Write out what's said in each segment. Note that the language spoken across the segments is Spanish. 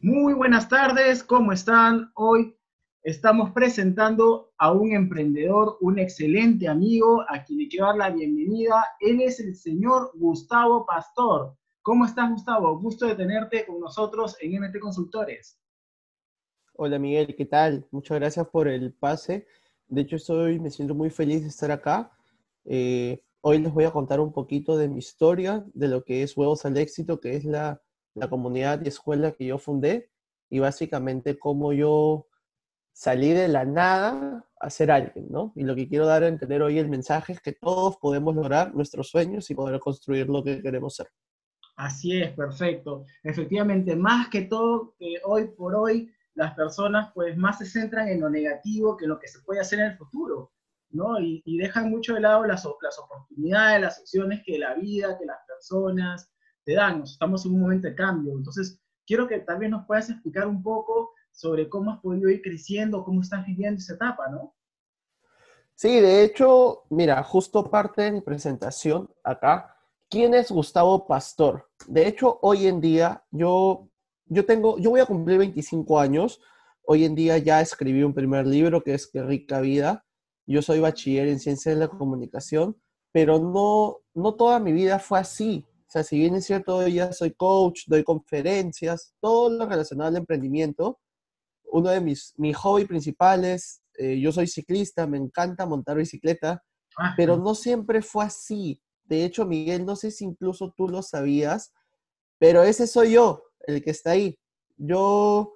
Muy buenas tardes, ¿cómo están? Hoy estamos presentando a un emprendedor, un excelente amigo, a quien le quiero dar la bienvenida. Él es el señor Gustavo Pastor. ¿Cómo estás, Gustavo? Gusto de tenerte con nosotros en MT Consultores. Hola, Miguel, ¿qué tal? Muchas gracias por el pase. De hecho, estoy, me siento muy feliz de estar acá. Eh, hoy les voy a contar un poquito de mi historia, de lo que es Huevos al Éxito, que es la la comunidad y escuela que yo fundé y básicamente cómo yo salí de la nada a ser alguien, ¿no? Y lo que quiero dar a entender hoy el mensaje es que todos podemos lograr nuestros sueños y poder construir lo que queremos ser. Así es, perfecto. Efectivamente, más que todo, que hoy por hoy las personas pues más se centran en lo negativo que en lo que se puede hacer en el futuro, ¿no? Y, dejan mucho de lado las, las oportunidades, las opciones que la vida, que las personas, te dan. Estamos en un momento de cambio. Entonces, quiero que tal vez nos puedas explicar un poco sobre cómo has podido ir creciendo, cómo estás viviendo esa etapa, ¿no? Sí, de hecho, mira, justo parte de mi presentación acá, ¿quién es Gustavo Pastor? De hecho, hoy en día yo, yo tengo, yo voy a cumplir 25 años, hoy en día ya escribí un primer libro que es Qué rica vida, yo soy bachiller en ciencia de la comunicación, pero no, no toda mi vida fue así, sea, si bien es cierto, yo ya soy coach, doy conferencias, todo lo relacionado al emprendimiento, uno de mis, mis hobbies principales, eh, yo soy ciclista, me encanta montar bicicleta, ah, pero no siempre fue así. De hecho, Miguel, no sé si incluso tú lo sabías, pero ese soy yo, el que está ahí. Yo,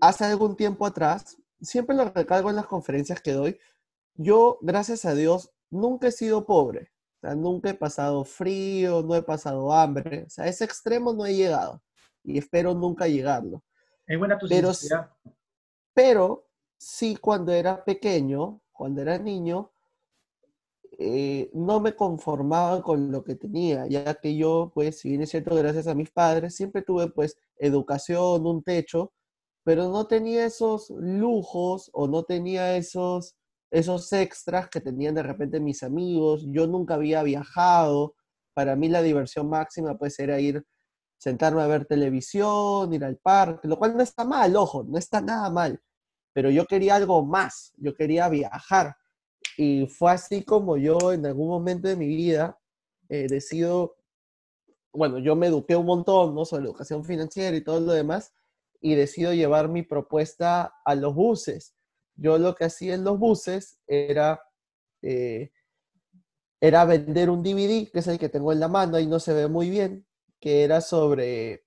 hace algún tiempo atrás, siempre lo recalco en las conferencias que doy, yo, gracias a Dios, nunca he sido pobre sea, nunca he pasado frío, no he pasado hambre. O sea, a ese extremo no he llegado y espero nunca llegarlo. Es buena tu pero, pero sí, cuando era pequeño, cuando era niño, eh, no me conformaba con lo que tenía, ya que yo, pues, si bien es cierto, gracias a mis padres, siempre tuve, pues, educación, un techo, pero no tenía esos lujos o no tenía esos esos extras que tenían de repente mis amigos. Yo nunca había viajado. Para mí la diversión máxima pues era ir, sentarme a ver televisión, ir al parque, lo cual no está mal, ojo, no está nada mal. Pero yo quería algo más, yo quería viajar. Y fue así como yo en algún momento de mi vida eh, decido, bueno, yo me eduqué un montón, ¿no? Sobre educación financiera y todo lo demás, y decido llevar mi propuesta a los buses yo lo que hacía en los buses era, eh, era vender un DVD, que es el que tengo en la mano, ahí no se ve muy bien, que era sobre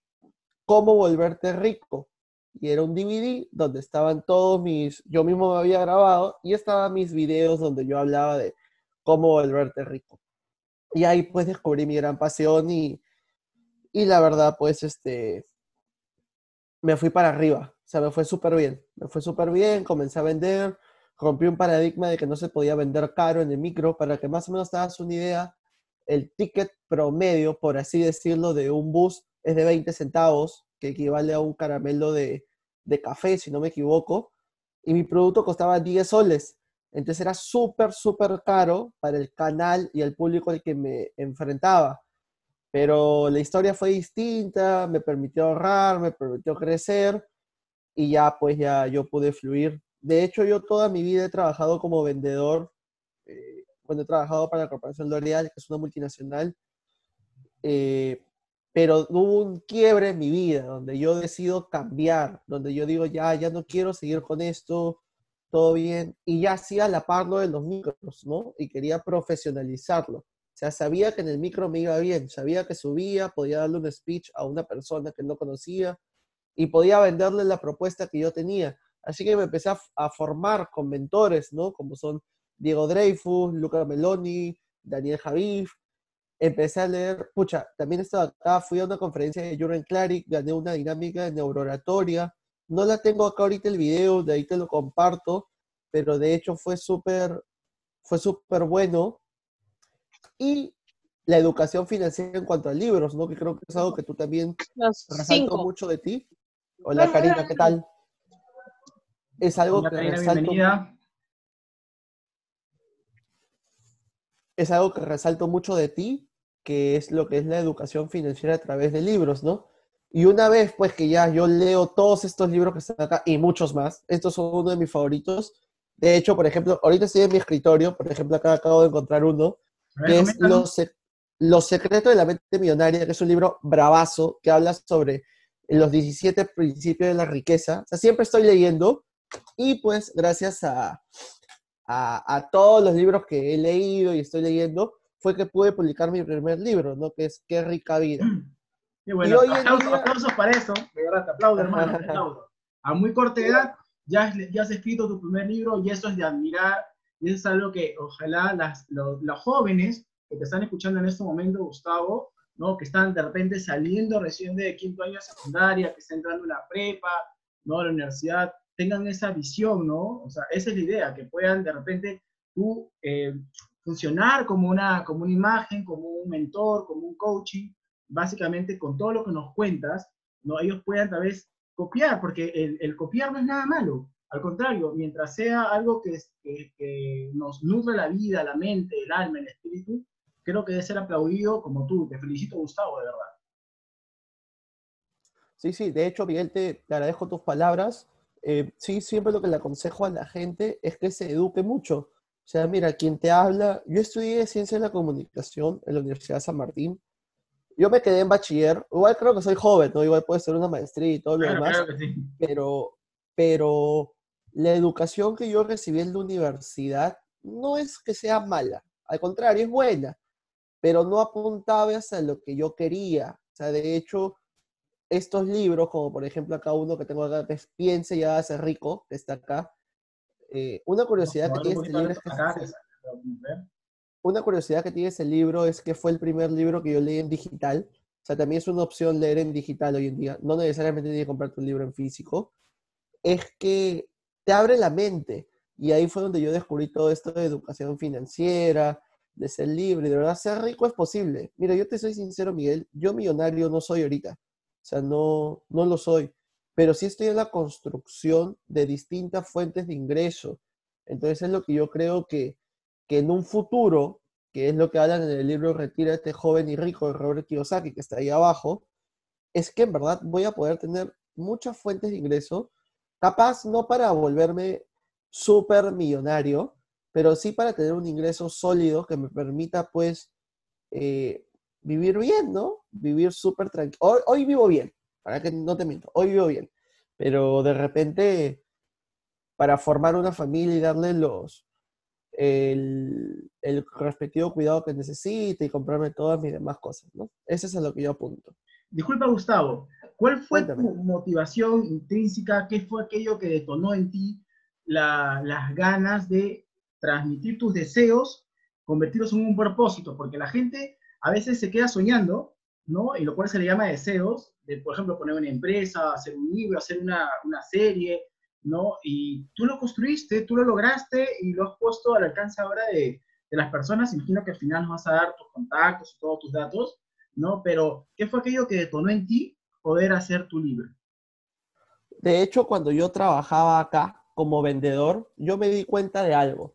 cómo volverte rico. Y era un DVD donde estaban todos mis, yo mismo me había grabado y estaban mis videos donde yo hablaba de cómo volverte rico. Y ahí pues descubrí mi gran pasión y, y la verdad pues este, me fui para arriba. O sea, me fue súper bien. Me fue súper bien, comencé a vender, rompí un paradigma de que no se podía vender caro en el micro. Para que más o menos te hagas una idea, el ticket promedio, por así decirlo, de un bus es de 20 centavos, que equivale a un caramelo de, de café, si no me equivoco. Y mi producto costaba 10 soles. Entonces era súper, súper caro para el canal y el público al que me enfrentaba. Pero la historia fue distinta, me permitió ahorrar, me permitió crecer y ya pues ya yo pude fluir. De hecho, yo toda mi vida he trabajado como vendedor, eh, cuando he trabajado para la Corporación L'Oreal, que es una multinacional, eh, pero hubo un quiebre en mi vida donde yo decido cambiar, donde yo digo, ya, ya no quiero seguir con esto, todo bien, y ya hacía la par de los micros, ¿no? Y quería profesionalizarlo. O sea, sabía que en el micro me iba bien, sabía que subía, podía darle un speech a una persona que no conocía, y podía venderle la propuesta que yo tenía. Así que me empecé a, formar con mentores, ¿no? Como son Diego Dreyfus, Luca Meloni, Daniel Javif. Empecé a leer, pucha, también estaba acá, fui a una conferencia de Jürgen Klarik, gané una dinámica de neurooratoria. No la tengo acá ahorita el video, de ahí te lo comparto, pero de hecho fue súper, fue súper bueno. Y la educación financiera en cuanto a libros, ¿no? Que creo que es algo que tú también resaltó mucho de ti. Hola Karina, ¿qué tal? Es algo que resalto. Es algo que resalto mucho de ti, que es lo que es la educación financiera a través de libros, ¿no? Y una vez, pues que ya yo leo todos estos libros que están acá y muchos más, estos son uno de mis favoritos. De hecho, por ejemplo, ahorita estoy en mi escritorio, por ejemplo, acá acabo de encontrar uno, que es Los, Los secretos de la mente millonaria, que es un libro bravazo que habla sobre los 17 principios de la riqueza. O sea, siempre estoy leyendo y pues gracias a, a, todos los libros que he leído y estoy leyendo, fue que pude publicar mi primer libro, ¿no? Que es Qué rica vida. Y bueno, aplausos, para eso, de verdad, te aplaudo, hermano, te aplaudo. A muy corta edad ya, ya has escrito tu primer libro y eso es de admirar, y eso es algo que ojalá las, los, los jóvenes que te están escuchando en este momento, Gustavo, ¿no? que están de repente saliendo recién de quinto año de secundaria, que están entrando en la prepa, ¿no? a la universidad, tengan esa visión, ¿no? O sea, esa es la idea, que puedan de repente tú eh, funcionar como una, como una imagen, como un mentor, como un coaching, básicamente con todo lo que nos cuentas, ¿no? Ellos puedan tal vez copiar, porque el, copiar no es nada malo, al contrario, mientras sea algo que, que, nos nutre la vida, la mente, el alma, el espíritu, creo que debe ser aplaudido como tú. Te felicito, Gustavo, de verdad. Sí, sí, de hecho, Miguel, te, te agradezco tus palabras. Eh, sí, siempre lo que le aconsejo a la gente es que se eduque mucho. O sea, mira, quien te habla, yo estudié Ciencia de la Comunicación en la Universidad de San Martín. Yo me quedé en bachiller, igual creo que soy joven, ¿no? Igual puede ser una maestría y todo lo demás, pero, pero la educación que yo recibí en la universidad no es que sea mala, al contrario, es buena, pero no apuntaba hacia lo que yo quería. O sea, de hecho, estos libros, como por ejemplo acá uno que tengo acá, que es Piense y hágase rico, que está acá. Eh, una curiosidad que tiene este libro es que... una curiosidad que tiene ese libro es que fue el primer libro que yo leí en digital. O sea, también es una opción leer en digital hoy en día. No necesariamente tienes que comprarte un libro en físico. Es que te abre la mente. Y ahí fue donde yo descubrí todo esto de educación financiera, de ser libre, de verdad, ser rico es posible. Mira, yo te soy sincero, Miguel, yo millonario no soy ahorita. O sea, no, no lo soy. Pero sí estoy en la construcción de distintas fuentes de ingreso. Entonces es lo que yo creo que, que en un futuro, que es lo que hablan en el libro Retira este joven y rico de Robert Kiyosaki, que está ahí abajo, es que en verdad voy a poder tener muchas fuentes de ingreso, capaz no para volverme súper millonario, pero sí para tener un ingreso sólido que me permita pues eh, vivir bien, ¿no? Vivir súper tranquilo. Hoy, vivo bien, para que no te miento, hoy vivo bien. Pero de repente, para formar una familia y darle los, el, el, respectivo cuidado que necesite y comprarme todas mis demás cosas, ¿no? Ese es a lo que yo apunto. Disculpa, Gustavo, ¿cuál fue tu motivación intrínseca? ¿Qué fue aquello que detonó en ti la, las ganas de transmitir tus deseos, convertirlos en un propósito? Porque la gente a veces se queda soñando, ¿no? Y lo cual se le llama deseos, de, por ejemplo, poner una empresa, hacer un libro, hacer una, una serie, ¿no? Y tú lo construiste, tú lo lograste y lo has puesto al alcance ahora de, de las personas. Imagino que al final nos vas a dar tus contactos y todos tus datos, ¿no? Pero, ¿qué fue aquello que detonó en ti poder hacer tu libro? De hecho, cuando yo trabajaba acá como vendedor, yo me di cuenta de algo.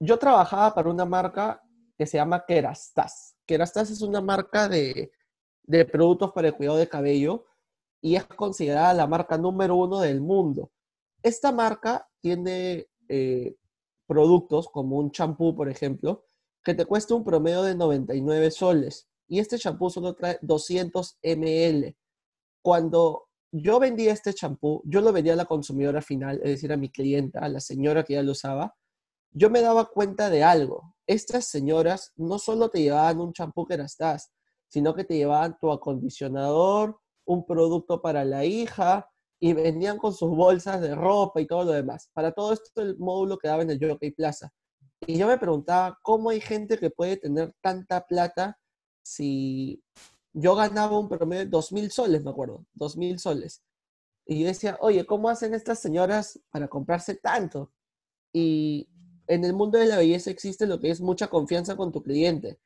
Yo trabajaba para una marca que se llama Kerastas. Kerastase es una marca de, productos para el cuidado de cabello y es considerada la marca número uno del mundo. Esta marca tiene eh, productos como un champú, por ejemplo, que te cuesta un promedio de 99 soles. Y este champú solo trae 200 ml. Cuando yo vendía este champú, yo lo vendía a la consumidora final, es decir, a mi clienta, a la señora que ya lo usaba, yo me daba cuenta de algo. Estas señoras no solo te llevaban un champú que estás, sino que te llevaban tu acondicionador, un producto para la hija y venían con sus bolsas de ropa y todo lo demás. Para todo esto el módulo quedaba en el Jockey Plaza. Y yo me preguntaba, ¿cómo hay gente que puede tener tanta plata si yo ganaba un promedio de dos mil soles, me acuerdo, dos mil soles? Y yo decía, oye, ¿cómo hacen estas señoras para comprarse tanto? Y en el mundo de la belleza existe lo que es mucha confianza con tu cliente.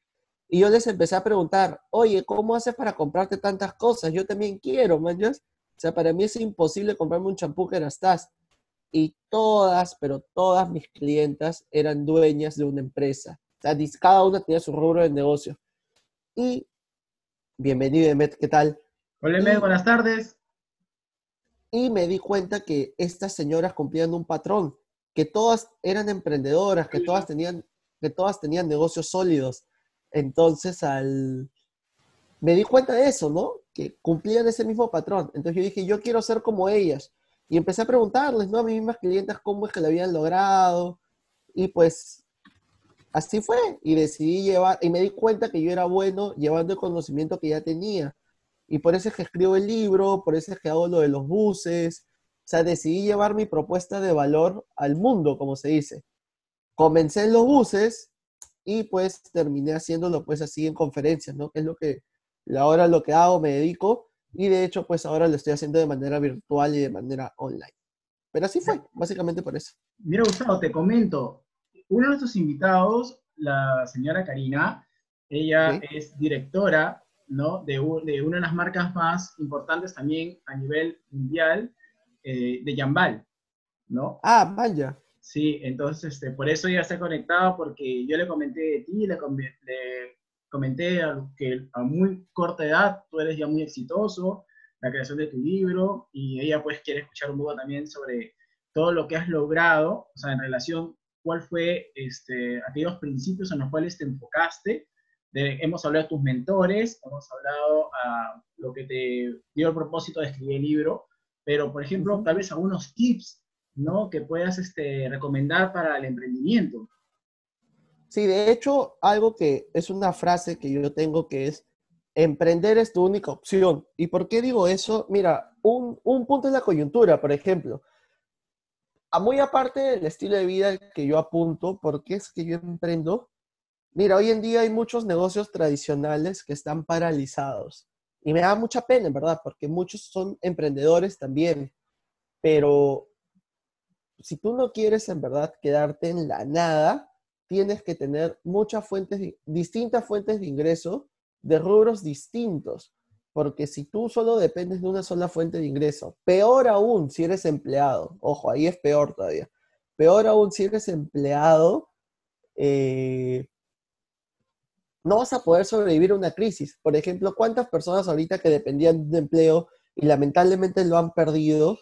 Y yo les empecé a preguntar, oye, ¿cómo haces para comprarte tantas cosas? Yo también quiero, man. O sea, para mí es imposible comprarme un champú que estás. Y todas, pero todas mis clientas eran dueñas de una empresa. O sea, cada una tenía su rubro de negocio. Y, bienvenido, Emet, ¿qué tal? Hola, buenas tardes. Y me di cuenta que estas señoras cumplían un patrón, que todas eran emprendedoras, que todas tenían, que todas tenían negocios sólidos. Entonces, al... me di cuenta de eso, ¿no? Que cumplían ese mismo patrón. Entonces yo dije, yo quiero ser como ellas. Y empecé a preguntarles, ¿no? A mis mismas clientas cómo es que lo habían logrado. Y pues así fue. Y decidí llevar, y me di cuenta que yo era bueno llevando el conocimiento que ya tenía. Y por eso es que escribo el libro, por eso es que hago lo de los buses. O sea, decidí llevar mi propuesta de valor al mundo, como se dice. Comencé en los buses y pues terminé haciéndolo pues así en conferencias, ¿no? Que es lo que ahora lo que hago, me dedico y de hecho pues ahora lo estoy haciendo de manera virtual y de manera online. Pero así fue, básicamente por eso. Mira Gustavo, te comento, uno de nuestros invitados, la señora Karina, ella es directora ¿no? de, de, una de las marcas más importantes también a nivel mundial eh, de Yambal, ¿no? Ah, vaya. Sí, entonces este, por eso ya se ha conectado, porque yo le comenté de ti, le, le comenté que a muy corta edad tú eres ya muy exitoso, la creación de tu libro, y ella pues quiere escuchar un poco también sobre todo lo que has logrado, o sea, en relación, cuál fue este, aquellos principios en los cuales te enfocaste. De, hemos hablado de tus mentores, hemos hablado a lo que te dio el propósito de escribir el libro, pero por ejemplo, tal vez algunos tips ¿no? que puedas este, recomendar para el emprendimiento. Sí, de hecho, algo que es una frase que yo tengo que es, emprender es tu única opción. ¿Y por qué digo eso? Mira, un, un punto es la coyuntura, por ejemplo. A muy aparte del estilo de vida que yo apunto, ¿por qué es que yo emprendo? Mira, hoy en día hay muchos negocios tradicionales que están paralizados. Y me da mucha pena, en verdad, porque muchos son emprendedores también. Pero si tú no quieres en verdad quedarte en la nada, tienes que tener muchas fuentes, distintas fuentes de ingreso de rubros distintos. Porque si tú solo dependes de una sola fuente de ingreso, peor aún si eres empleado, ojo, ahí es peor todavía, peor aún si eres empleado, eh, no vas a poder sobrevivir a una crisis. Por ejemplo, ¿cuántas personas ahorita que dependían de empleo y lamentablemente lo han perdido,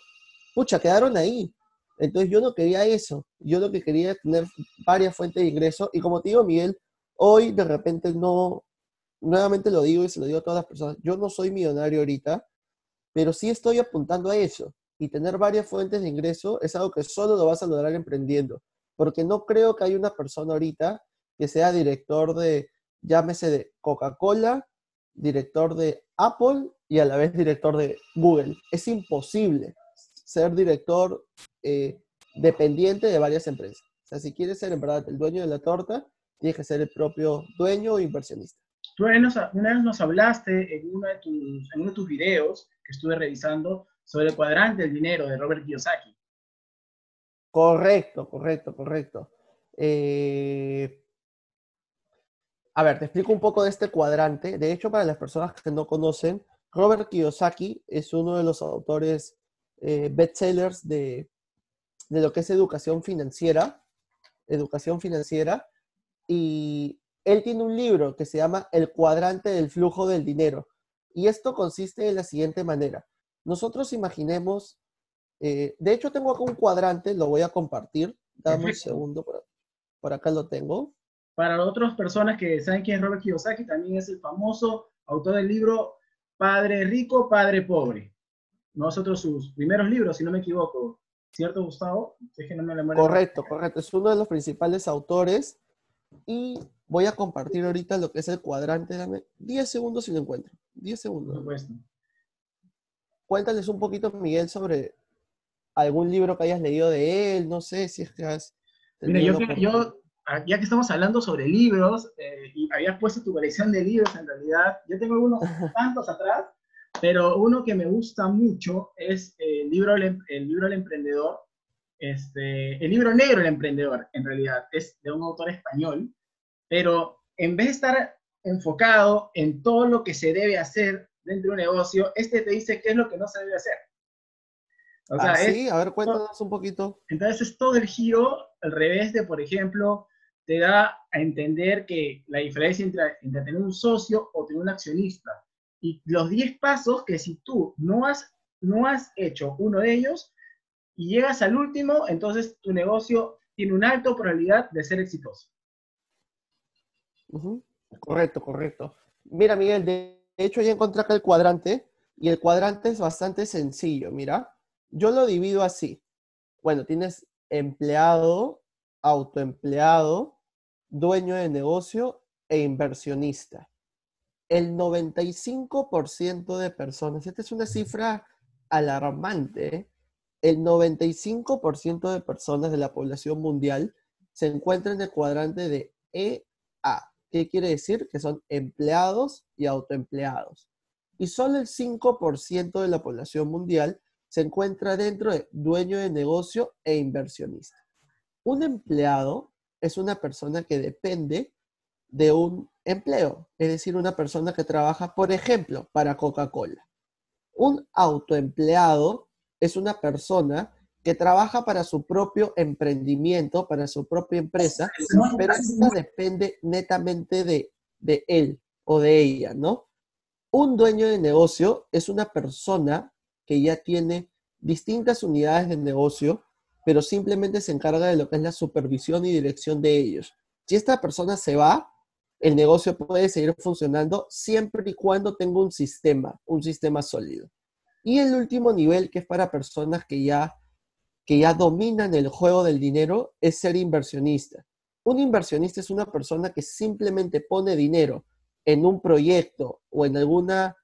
pucha, quedaron ahí? Entonces yo no quería eso, yo lo que quería es tener varias fuentes de ingreso y como te digo, Miguel, hoy de repente no, nuevamente lo digo y se lo digo a todas las personas, yo no soy millonario ahorita, pero sí estoy apuntando a eso y tener varias fuentes de ingreso es algo que solo lo vas a lograr emprendiendo, porque no creo que haya una persona ahorita que sea director de, llámese de Coca-Cola, director de Apple y a la vez director de Google. Es imposible ser director eh, dependiente de varias empresas. O sea, si quieres ser en verdad el dueño de la torta, tienes que ser el propio dueño o inversionista. Tú una vez nos hablaste en uno, de tus, en uno de tus videos que estuve revisando sobre el cuadrante del dinero de Robert Kiyosaki. Correcto, correcto, correcto. Eh, a ver, te explico un poco de este cuadrante. De hecho, para las personas que no conocen, Robert Kiyosaki es uno de los autores eh, bestsellers de, de lo que es educación financiera, educación financiera, y él tiene un libro que se llama El cuadrante del flujo del dinero. Y esto consiste de la siguiente manera. Nosotros imaginemos, eh, de hecho tengo acá un cuadrante, lo voy a compartir. Dame un segundo, por, por, acá lo tengo. Para otras personas que saben quién es Robert Kiyosaki, también es el famoso autor del libro Padre Rico, Padre Pobre nosotros sus primeros libros, si no me equivoco. ¿Cierto, Gustavo? correcto, correcto. Es uno de los principales autores. Y voy a compartir ahorita lo que es el cuadrante. Dame 10 segundos si lo encuentro. 10 segundos. Por supuesto. Cuéntales un poquito, Miguel, sobre algún libro que hayas leído de él. No sé si es que has... Mira, yo, yo, ya que estamos hablando sobre libros, eh, y habías puesto tu colección de libros en realidad, yo tengo algunos tantos atrás, pero uno que me gusta mucho es el libro El libro del emprendedor, este, el libro negro del emprendedor, en realidad, es de un autor español, pero en vez de estar enfocado en todo lo que se debe hacer dentro de un negocio, este te dice qué es lo que no se debe hacer. O sea, ah, sí, a ver, cuéntanos un poquito. Entonces es todo el giro al revés de, por ejemplo, te da a entender que la diferencia entre, entre tener un socio o tener un accionista. Y los 10 pasos que si tú no has, no has hecho uno de ellos y llegas al último, entonces tu negocio tiene una alta probabilidad de ser exitoso. Correcto, correcto. Mira, Miguel, de hecho ya encontré acá el cuadrante y el cuadrante es bastante sencillo. Mira, yo lo divido así. Bueno, tienes empleado, autoempleado, dueño de negocio e inversionista. El 95% de personas, esta es una cifra alarmante, ¿eh? el 95% de personas de la población mundial se encuentran en el cuadrante de EA. ¿Qué quiere decir? Que son empleados y autoempleados. Y solo el 5% de la población mundial se encuentra dentro de dueño de negocio e inversionista. Un empleado es una persona que depende de un empleo, es decir, una persona que trabaja, por ejemplo, para Coca-Cola. Un autoempleado es una persona que trabaja para su propio emprendimiento, para su propia empresa, pero no depende netamente de, de él o de ella, ¿no? Un dueño de negocio es una persona que ya tiene distintas unidades de negocio, pero simplemente se encarga de lo que es la supervisión y dirección de ellos. Si esta persona se va, el negocio puede seguir funcionando siempre y cuando tenga un sistema, un sistema sólido. Y el último nivel, que es para personas que ya, que ya dominan el juego del dinero, es ser inversionista. Un inversionista es una persona que simplemente pone dinero en un proyecto o en alguna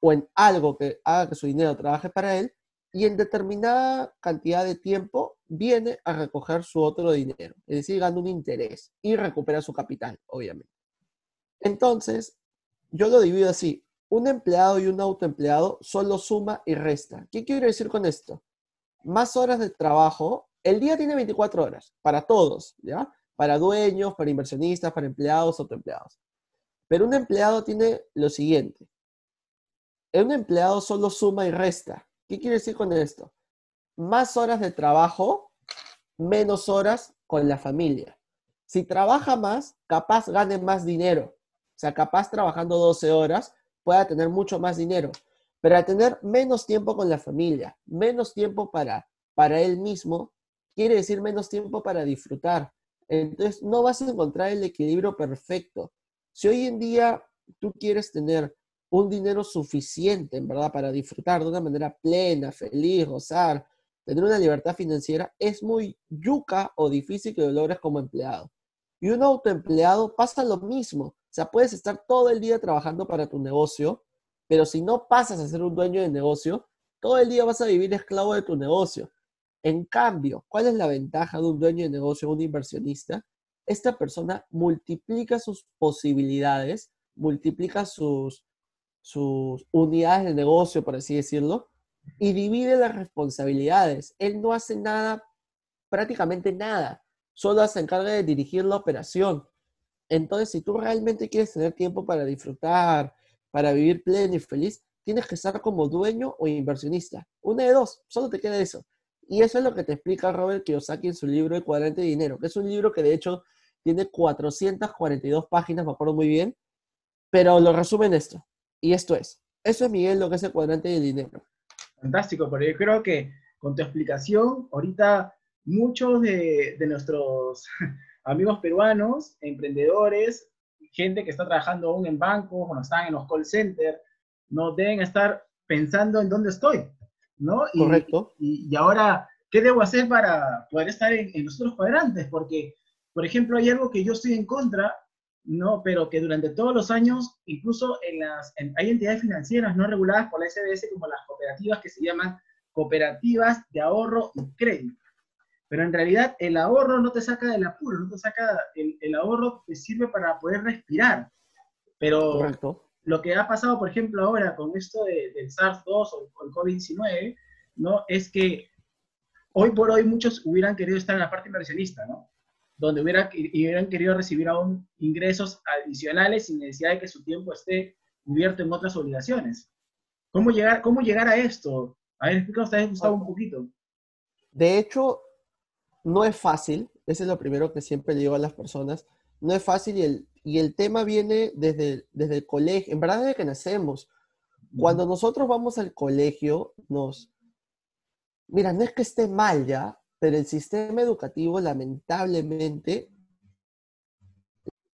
o en algo que haga que su dinero trabaje para él y en determinada cantidad de tiempo viene a recoger su otro dinero, es decir, gana un interés y recupera su capital, obviamente. Entonces, yo lo divido así, un empleado y un autoempleado solo suma y resta. ¿Qué quiero decir con esto? Más horas de trabajo, el día tiene 24 horas para todos, ¿ya? Para dueños, para inversionistas, para empleados, autoempleados. Pero un empleado tiene lo siguiente. Un empleado solo suma y resta. ¿Qué quiere decir con esto? Más horas de trabajo, menos horas con la familia. Si trabaja más, capaz gane más dinero. O sea, capaz trabajando 12 horas, pueda tener mucho más dinero. Pero tener menos tiempo con la familia, menos tiempo para, para él mismo, quiere decir menos tiempo para disfrutar. Entonces, no vas a encontrar el equilibrio perfecto. Si hoy en día tú quieres tener un dinero suficiente, en verdad, para disfrutar de una manera plena, feliz, gozar, tener una libertad financiera, es muy yuca o difícil que lo logres como empleado. Y un autoempleado pasa lo mismo. O sea, puedes estar todo el día trabajando para tu negocio, pero si no pasas a ser un dueño de negocio, todo el día vas a vivir esclavo de tu negocio. En cambio, ¿cuál es la ventaja de un dueño de negocio, un inversionista? Esta persona multiplica sus posibilidades, multiplica sus, sus unidades de negocio, por así decirlo, y divide las responsabilidades. Él no hace nada, prácticamente nada, solo se encarga de dirigir la operación. Entonces, si tú realmente quieres tener tiempo para disfrutar, para vivir pleno y feliz, tienes que estar como dueño o inversionista. Una de dos, solo te queda eso. Y eso es lo que te explica Robert Kiyosaki en su libro El cuadrante de dinero, que es un libro que de hecho tiene 442 páginas, me acuerdo muy bien, pero lo resume en esto. Y esto es, eso es Miguel lo que es el cuadrante del dinero. Fantástico, porque yo creo que con tu explicación, ahorita muchos de, nuestros amigos peruanos, emprendedores, gente que está trabajando aún en bancos o no están en los call centers, no deben estar pensando en dónde estoy, ¿no? Correcto. Y, ahora, ¿qué debo hacer para poder estar en, en los otros cuadrantes? Porque, por ejemplo, hay algo que yo estoy en contra ¿no? Pero que durante todos los años, incluso en las, hay entidades financieras no reguladas por la SBS como las cooperativas que se llaman cooperativas de ahorro y crédito. Pero en realidad el ahorro no te saca del apuro, no te saca, el, el ahorro te sirve para poder respirar. Pero lo que ha pasado, por ejemplo, ahora con esto de, del SARS-2 o el COVID-19, ¿no? Es que hoy por hoy muchos hubieran querido estar en la parte inversionista, ¿no? Donde hubiera, hubieran querido recibir aún ingresos adicionales sin necesidad de que su tiempo esté cubierto en otras obligaciones. ¿Cómo llegar, cómo llegar a esto? A ver, explícanos ustedes, Gustavo, un poquito. De hecho, no es fácil, eso es lo primero que siempre le digo a las personas, no es fácil y el, y el tema viene desde, desde el colegio, en verdad desde que nacemos. Cuando nosotros vamos al colegio, nos... Mira, no es que esté mal ya, pero el sistema educativo lamentablemente,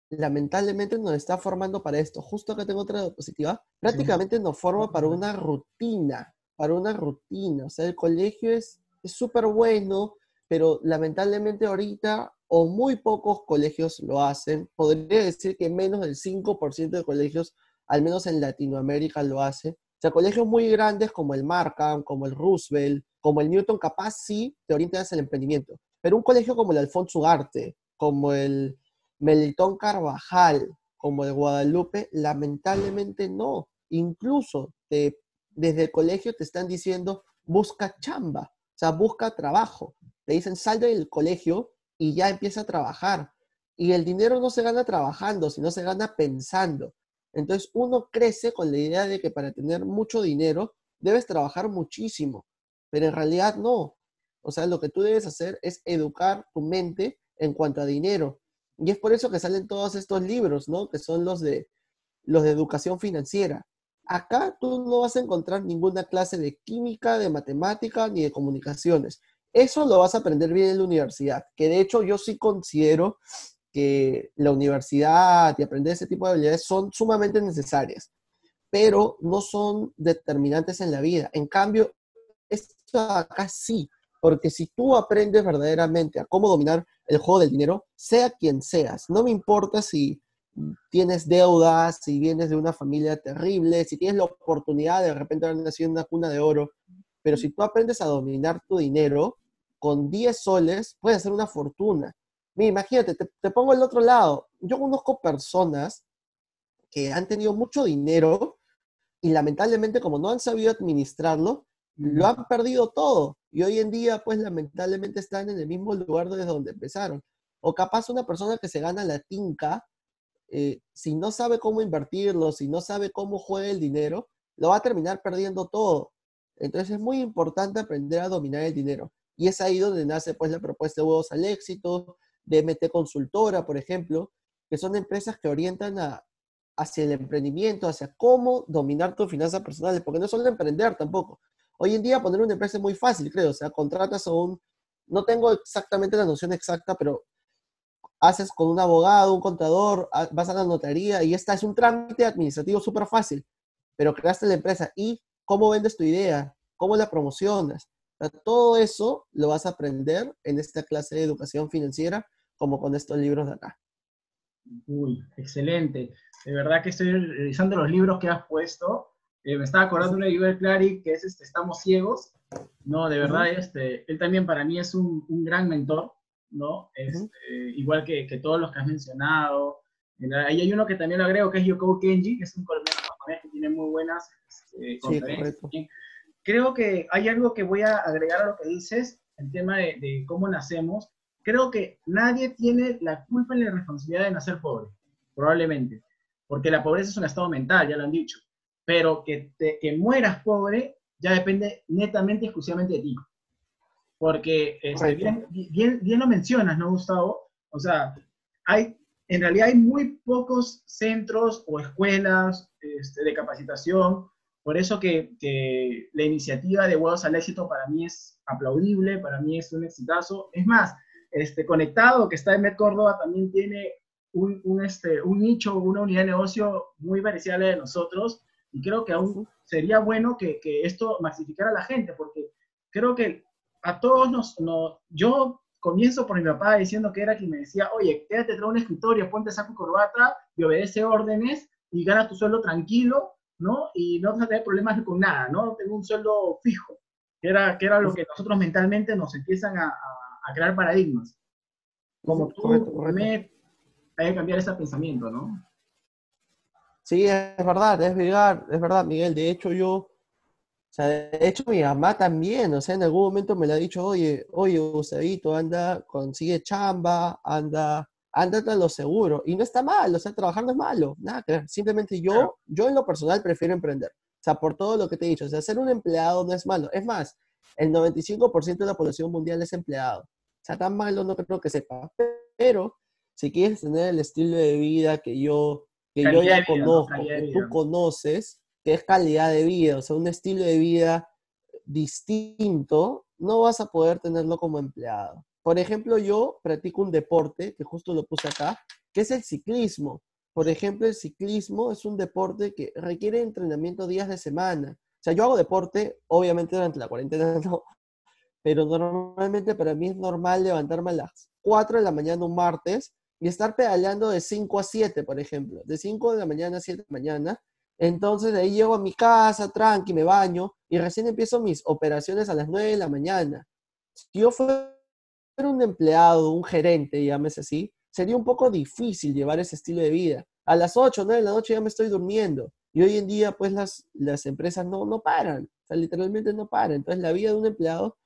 lamentablemente nos está formando para esto. Justo acá tengo otra diapositiva. Prácticamente nos forma para una rutina, para una rutina. O sea, el colegio es súper bueno, pero lamentablemente ahorita o muy pocos colegios lo hacen. Podría decir que menos del 5% de colegios, al menos en Latinoamérica, lo hacen. O sea, colegios muy grandes como el Markham, como el Roosevelt, como el Newton, capaz sí te orientan hacia el emprendimiento. Pero un colegio como el Alfonso Ugarte, como el Melitón Carvajal, como el Guadalupe, lamentablemente no. Incluso desde el colegio te están diciendo, busca chamba, o sea, busca trabajo. Te dicen, sal del colegio y ya empieza a trabajar. Y el dinero no se gana trabajando, sino se gana pensando. Entonces uno crece con la idea de que para tener mucho dinero debes trabajar muchísimo, pero en realidad no. O sea, lo que tú debes hacer es educar tu mente en cuanto a dinero. Y es por eso que salen todos estos libros, ¿no? Que son los de, los de educación financiera. Acá tú no vas a encontrar ninguna clase de química, de matemática ni de comunicaciones. Eso lo vas a aprender bien en la universidad, que de hecho yo sí considero que la universidad y aprender ese tipo de habilidades son sumamente necesarias, pero no son determinantes en la vida. En cambio, esto acá sí, porque si tú aprendes verdaderamente a cómo dominar el juego del dinero, sea quien seas, no me importa si tienes deudas, si vienes de una familia terrible, si tienes la oportunidad de, de repente haber nacido en una cuna de oro, pero si tú aprendes a dominar tu dinero, con 10 soles puedes hacer una fortuna. Imagínate, te, pongo el otro lado. Yo conozco personas que han tenido mucho dinero y lamentablemente como no han sabido administrarlo, lo han perdido todo. Y hoy en día, pues lamentablemente están en el mismo lugar desde donde empezaron. O capaz una persona que se gana la tinca, eh, si no sabe cómo invertirlo, si no sabe cómo juega el dinero, lo va a terminar perdiendo todo. Entonces es muy importante aprender a dominar el dinero. Y es ahí donde nace pues la propuesta de huevos al éxito, de MT Consultora, por ejemplo, que son empresas que orientan a, hacia el emprendimiento, hacia cómo dominar tus finanzas personales, porque no solo emprender tampoco. Hoy en día poner una empresa es muy fácil, creo, o sea, contratas a un, no tengo exactamente la noción exacta, pero haces con un abogado, un contador, vas a la notaría y esta es un trámite administrativo súper fácil, pero creaste la empresa y cómo vendes tu idea, cómo la promocionas, todo eso lo vas a aprender en esta clase de educación financiera, como con estos libros de acá. Uy, excelente. De verdad que estoy revisando los libros que has puesto. Eh, me estaba acordando de Iber Clary, que es este, Estamos ciegos. No, de verdad, este, él también para mí es un, un gran mentor, ¿no? Este, igual que, que, todos los que has mencionado. Ahí hay uno que también lo agrego, que es Yoko Kenji, que es un colombiano que tiene muy buenas este, conferencias. Sí, creo que hay algo que voy a agregar a lo que dices, el tema de, cómo nacemos. Creo que nadie tiene la culpa ni la responsabilidad de nacer pobre, probablemente, porque la pobreza es un estado mental, ya lo han dicho, pero que, que mueras pobre ya depende netamente, exclusivamente de ti. Porque este, bien, bien, bien, lo mencionas, ¿no, Gustavo? O sea, hay, en realidad hay muy pocos centros o escuelas este, de capacitación por eso que, la iniciativa de Huevos al Éxito para mí es aplaudible, para mí es un exitazo. Es más, este, Conectado, que está en Med Córdoba, también tiene un, un, este, un nicho, una unidad de negocio muy parecida a la de nosotros. Y creo que aún sería bueno que, que esto masificara a la gente, porque creo que a todos nos, yo comienzo por mi papá diciendo que era quien me decía, oye, quédate trae un escritorio, ponte saco y corbata y obedece órdenes y gana tu sueldo tranquilo ¿no? Y no vas a tener problemas con nada, ¿no? Tengo un sueldo fijo, que era, que era lo que nosotros mentalmente nos empiezan a, a, crear paradigmas. Como tú, correcto, hay que cambiar ese pensamiento, ¿no? Sí, es verdad, es verdad, es verdad, Miguel. De hecho, yo, o sea, de hecho, mi mamá también, o sea, en algún momento me lo ha dicho, oye, oye, Gustavito, anda, consigue chamba, anda, ándate a lo seguro. Y no está mal, o sea, trabajar no es malo, nada que ver. Simplemente yo, yo en lo personal prefiero emprender. O sea, por todo lo que te he dicho, o sea, ser un empleado no es malo. Es más, el 95% de la población mundial es empleado. O sea, tan malo no creo que sepa. Pero si quieres tener el estilo de vida que yo, que yo ya conozco, que tú conoces, que es calidad de vida, o sea, un estilo de vida distinto, no vas a poder tenerlo como empleado. Por ejemplo, yo practico un deporte, que justo lo puse acá, que es el ciclismo. Por ejemplo, el ciclismo es un deporte que requiere entrenamiento días de semana. O sea, yo hago deporte, obviamente durante la cuarentena no, pero normalmente para mí es normal levantarme a las 4 de la mañana un martes y estar pedaleando de 5 a 7, por ejemplo, de 5 de la mañana a 7 de la mañana. Entonces de ahí llego a mi casa, tranqui, me baño y recién empiezo mis operaciones a las 9 de la mañana. Si yo fuera un empleado, un gerente, llámese así, sería un poco difícil llevar ese estilo de vida. A las 8, 9 de la noche ya me estoy durmiendo. Y hoy en día, pues las, las empresas no, no paran, o sea, literalmente no paran. Entonces la vida de un empleado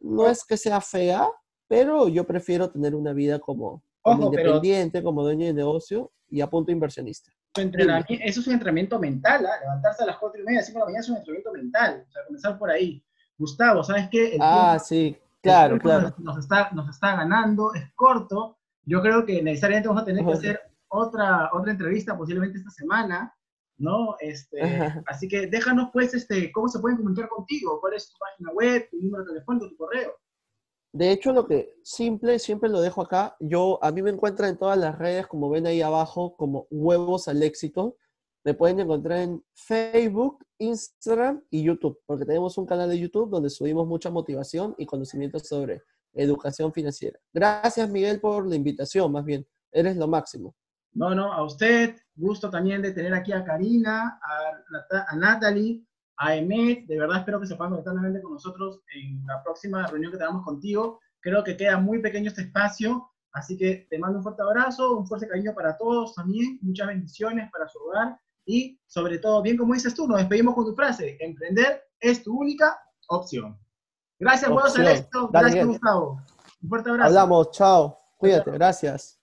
no es que sea fea, pero yo prefiero tener una vida como, independiente, como dueño de negocio y a punto inversionista. Eso es un entrenamiento mental, ¿ah? levantarse a las 4 y media, 5 de la mañana es un entrenamiento mental, o sea, comenzar por ahí. Gustavo, ¿sabes qué? ah, sí, claro, claro. Nos, está, nos está ganando, es corto. Yo creo que necesariamente vamos a tener que hacer otra, otra entrevista posiblemente esta semana, ¿no? Este, así que déjanos pues este, cómo se pueden comunicar contigo, cuál es tu página web, tu número de teléfono, tu correo. De hecho, lo que simple, siempre lo dejo acá. Yo, a mí me encuentran en todas las redes, como ven ahí abajo, como Huevos al Éxito. Me pueden encontrar en Facebook, Instagram y YouTube, porque tenemos un canal de YouTube donde subimos mucha motivación y conocimientos sobre educación financiera. Gracias, Miguel, por la invitación, más bien. Eres lo máximo. No, no, a usted, gusto también de tener aquí a Karina, a, a Natalie, a Emet, de verdad espero que se puedan conectar nuevamente con nosotros en la próxima reunión que tengamos contigo. Creo que queda muy pequeño este espacio, así que te mando un fuerte abrazo, un fuerte cariño para todos también, muchas bendiciones para su hogar y sobre todo, bien como dices tú, nos despedimos con tu frase, emprender es tu única opción. Gracias, Juego Celeste. Gracias, Gustavo. Un fuerte abrazo. Hablamos, chao. Cuídate, gracias.